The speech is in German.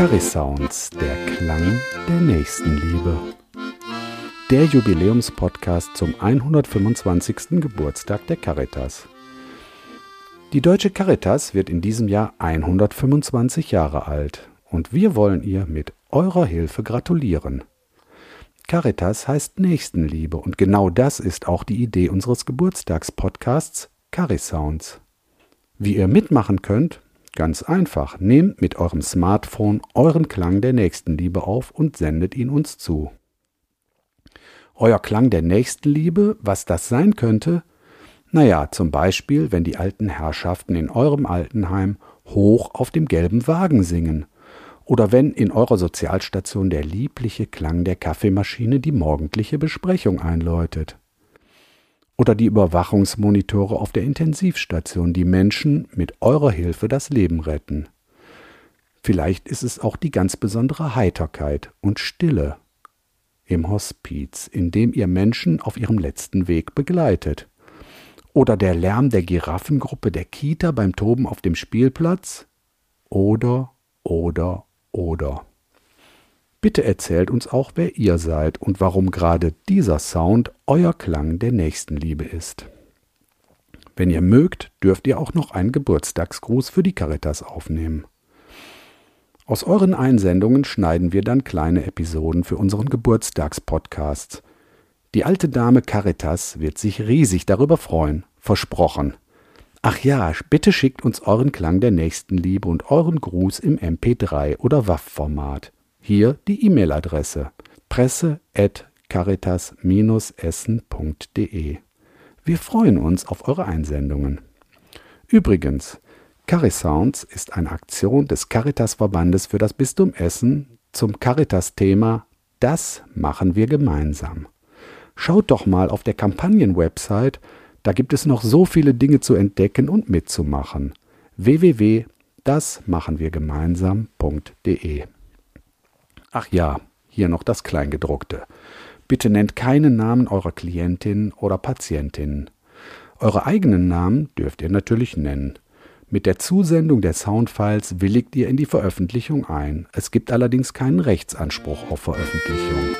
Carisounds, der Klang der Nächstenliebe. Der Jubiläumspodcast zum 125. Geburtstag der Caritas. Die Deutsche Caritas wird in diesem Jahr 125 Jahre alt und wir wollen ihr mit eurer Hilfe gratulieren. Caritas heißt Nächstenliebe und genau das ist auch die Idee unseres Geburtstagspodcasts Carisounds. Wie ihr mitmachen könnt, Ganz einfach, nehmt mit eurem Smartphone euren Klang der Nächstenliebe auf und sendet ihn uns zu. Euer Klang der Nächstenliebe, was das sein könnte? Naja, zum Beispiel, wenn die alten Herrschaften in eurem Altenheim hoch auf dem gelben Wagen singen, oder wenn in eurer Sozialstation der liebliche Klang der Kaffeemaschine die morgendliche Besprechung einläutet oder die Überwachungsmonitore auf der Intensivstation, die Menschen mit eurer Hilfe das Leben retten. Vielleicht ist es auch die ganz besondere Heiterkeit und Stille im Hospiz, in dem ihr Menschen auf ihrem letzten Weg begleitet. Oder der Lärm der Giraffengruppe der Kita beim Toben auf dem Spielplatz. Oder, oder, oder. Bitte erzählt uns auch, wer ihr seid und warum gerade dieser Sound euer Klang der Nächstenliebe ist. Wenn ihr mögt, dürft ihr auch noch einen Geburtstagsgruß für die Caritas aufnehmen. Aus euren Einsendungen schneiden wir dann kleine Episoden für unseren Geburtstagspodcast. Die alte Dame Caritas wird sich riesig darüber freuen, versprochen. Ach ja, bitte schickt uns euren Klang der Nächstenliebe und euren Gruß im MP3 oder WAV-Format. Hier die E-Mail-Adresse presse@caritas-essen.de. Wir freuen uns auf eure Einsendungen. Übrigens, Carisounds ist eine Aktion des Caritas-Verbandes für das Bistum Essen zum Caritas-Thema Das machen wir gemeinsam. Schaut doch mal auf der Kampagnen-Website, da gibt es noch so viele Dinge zu entdecken und mitzumachen. www.dasmachenwirgemeinsam.de Ach ja, hier noch das Kleingedruckte. Bitte nennt keinen Namen eurer Klientin oder Patientin. Eure eigenen Namen dürft ihr natürlich nennen. Mit der Zusendung der Soundfiles willigt ihr in die Veröffentlichung ein. Es gibt allerdings keinen Rechtsanspruch auf Veröffentlichung.